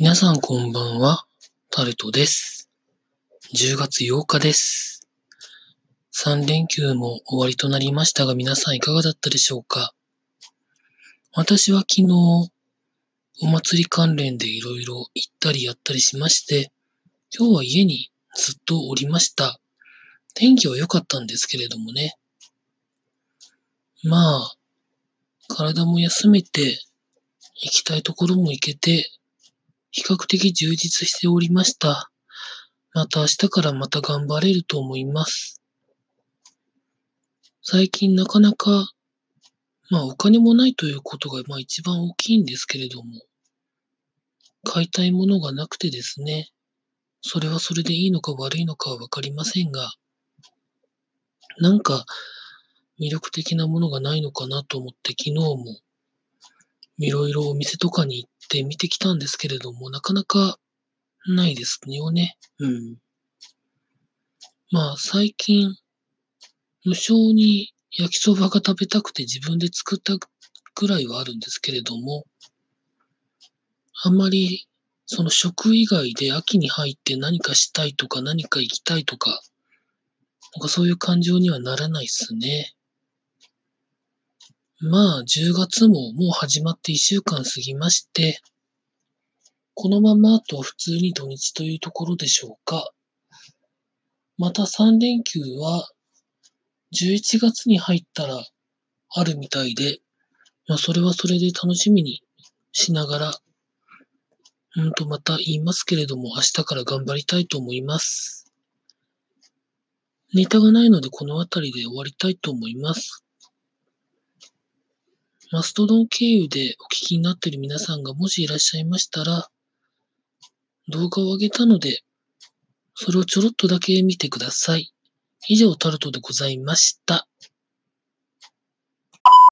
皆さんこんばんは、タルトです。10月8日です。3連休も終わりとなりましたが皆さんいかがだったでしょうか？私は昨日、お祭り関連でいろいろ行ったりやったりしまして、今日は家にずっとおりました。天気は良かったんですけれどもね。まあ、体も休めて、行きたいところも行けて、比較的充実しておりました。また明日からまた頑張れると思います。最近なかなか、まあお金もないということがまあ一番大きいんですけれども、買いたいものがなくてですね、それはそれでいいのか悪いのかはわかりませんが、なんか魅力的なものがないのかなと思って昨日もいろいろお店とかに行って見てきたんですけれども、なかなかないですよね。うん。まあ最近、無性に焼きそばが食べたくて自分で作ったぐらいはあるんですけれども、あんまりその食以外で秋に入って何かしたいとか何か行きたいとか、なんかそういう感情にはならないっすね。まあ、10月ももう始まって1週間過ぎまして、このままあと普通に土日というところでしょうか。また3連休は11月に入ったらあるみたいで、まあそれはそれで楽しみにしながら、うんとまた言いますけれども明日から頑張りたいと思います。ネタがないのでこの辺りで終わりたいと思います。マストドン経由でお聞きになっている皆さんがもしいらっしゃいましたら、動画を上げたので、それをちょろっとだけ見てください。以上タルトでございました。